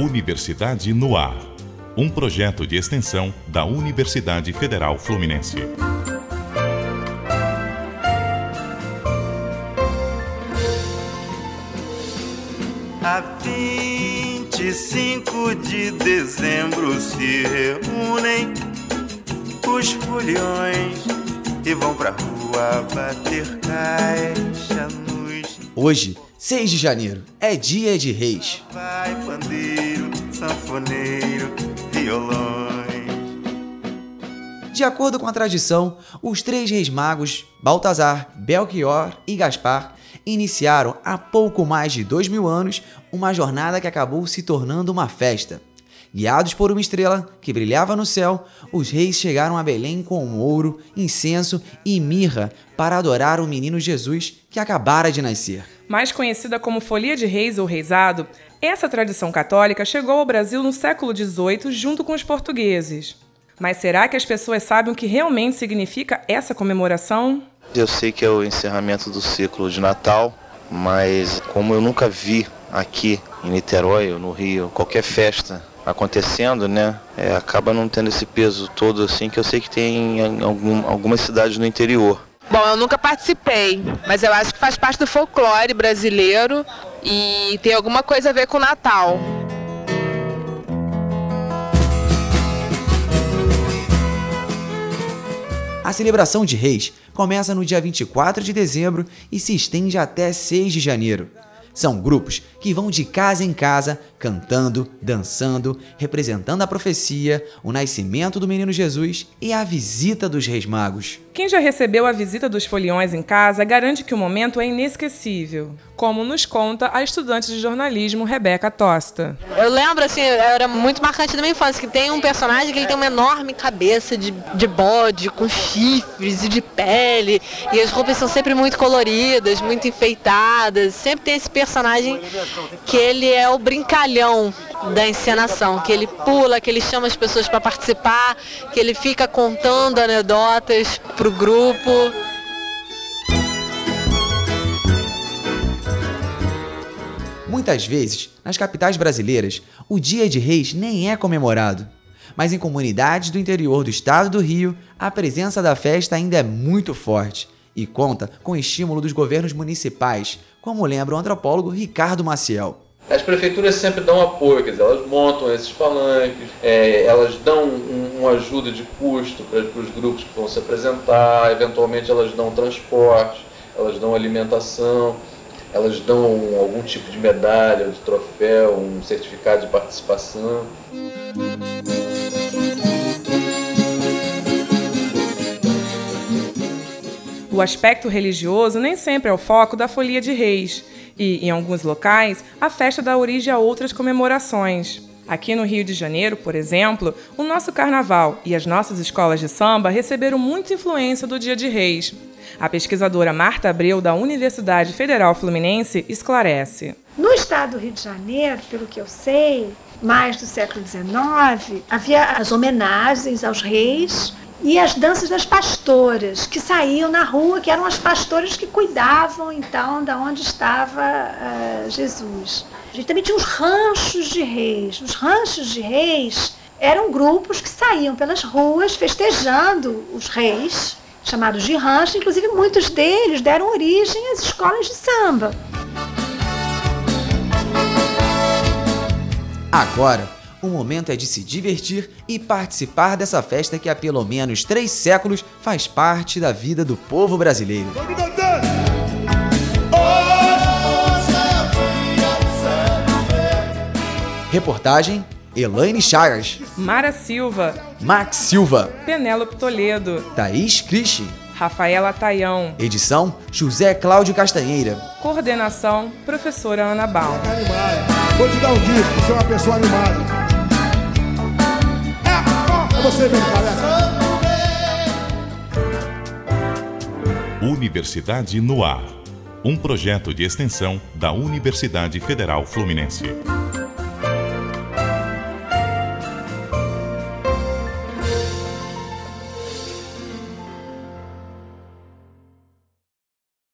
Universidade no Ar. Um projeto de extensão da Universidade Federal Fluminense. A 25 de dezembro se reúnem os folhões e vão pra rua bater caixa. Hoje, 6 de janeiro, é dia de reis. Vai pandeiro, sanfoneiro, violões. De acordo com a tradição, os três reis magos, Baltazar, Belchior e Gaspar, iniciaram há pouco mais de dois mil anos uma jornada que acabou se tornando uma festa. Guiados por uma estrela que brilhava no céu, os reis chegaram a Belém com ouro, incenso e mirra para adorar o menino Jesus que acabara de nascer. Mais conhecida como Folia de Reis ou Reisado, essa tradição católica chegou ao Brasil no século XVIII junto com os portugueses. Mas será que as pessoas sabem o que realmente significa essa comemoração? Eu sei que é o encerramento do ciclo de Natal, mas como eu nunca vi aqui em Niterói ou no Rio qualquer festa acontecendo, né? É, acaba não tendo esse peso todo assim que eu sei que tem em algum, algumas cidades no interior. Bom, eu nunca participei, mas eu acho que faz parte do folclore brasileiro e tem alguma coisa a ver com o Natal. A celebração de Reis começa no dia 24 de dezembro e se estende até 6 de janeiro. São grupos que vão de casa em casa cantando, dançando, representando a profecia, o nascimento do menino Jesus e a visita dos Reis Magos. Quem já recebeu a visita dos foliões em casa garante que o momento é inesquecível, como nos conta a estudante de jornalismo Rebeca Tosta. Eu lembro, assim, era muito marcante da minha infância, que tem um personagem que ele tem uma enorme cabeça de, de bode, com chifres e de pele, e as roupas são sempre muito coloridas, muito enfeitadas, sempre tem esse personagem que ele é o brincalhão da encenação, que ele pula, que ele chama as pessoas para participar, que ele fica contando anedotas para o grupo. Muitas vezes, nas capitais brasileiras, o Dia de Reis nem é comemorado. Mas em comunidades do interior do estado do Rio, a presença da festa ainda é muito forte e conta com o estímulo dos governos municipais, como lembra o antropólogo Ricardo Maciel. As prefeituras sempre dão apoio, quer dizer, elas montam esses palanques, é, elas dão um, uma ajuda de custo para, para os grupos que vão se apresentar, eventualmente elas dão transporte, elas dão alimentação, elas dão algum tipo de medalha, de troféu, um certificado de participação. O aspecto religioso nem sempre é o foco da Folia de Reis e, em alguns locais, a festa dá origem a outras comemorações. Aqui no Rio de Janeiro, por exemplo, o nosso carnaval e as nossas escolas de samba receberam muita influência do Dia de Reis. A pesquisadora Marta Abreu, da Universidade Federal Fluminense, esclarece. No estado do Rio de Janeiro, pelo que eu sei, mais do século XIX, havia as homenagens aos reis e as danças das pastoras que saíam na rua, que eram as pastoras que cuidavam então da onde estava uh, Jesus. A gente também tinha os ranchos de reis. Os ranchos de reis eram grupos que saíam pelas ruas festejando os reis, chamados de rancho. Inclusive, muitos deles deram origem às escolas de samba. Agora, o momento é de se divertir e participar dessa festa que há pelo menos três séculos faz parte da vida do povo brasileiro. Reportagem Elaine Chagas, Mara Silva, Max Silva, Penélope Toledo, Thaís Cristi, Rafaela Taião. Edição José Cláudio Castanheira. Coordenação Professora Ana Baum. Vou te dar um disco, você é uma pessoa animada. Você. Universidade no Ar. Um projeto de extensão da Universidade Federal Fluminense.